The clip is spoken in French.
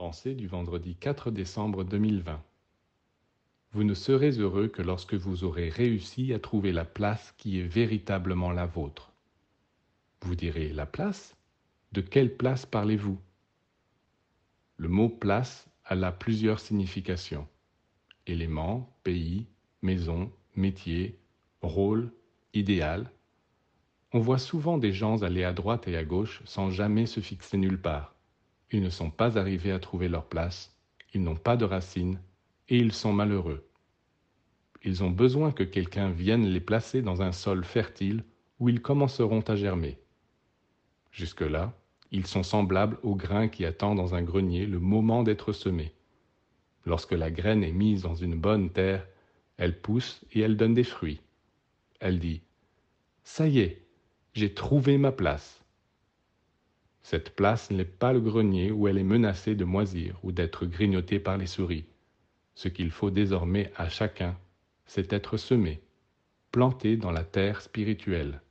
Pensée du vendredi 4 décembre 2020. Vous ne serez heureux que lorsque vous aurez réussi à trouver la place qui est véritablement la vôtre. Vous direz la place? De quelle place parlez-vous? Le mot place a là plusieurs significations. Éléments, pays, maison, métier, rôle, idéal. On voit souvent des gens aller à droite et à gauche sans jamais se fixer nulle part. Ils ne sont pas arrivés à trouver leur place, ils n'ont pas de racines, et ils sont malheureux. Ils ont besoin que quelqu'un vienne les placer dans un sol fertile où ils commenceront à germer. Jusque-là, ils sont semblables au grain qui attend dans un grenier le moment d'être semé. Lorsque la graine est mise dans une bonne terre, elle pousse et elle donne des fruits. Elle dit ⁇ Ça y est, j'ai trouvé ma place ⁇ cette place n'est pas le grenier où elle est menacée de moisir ou d'être grignotée par les souris. Ce qu'il faut désormais à chacun, c'est être semé, planté dans la terre spirituelle.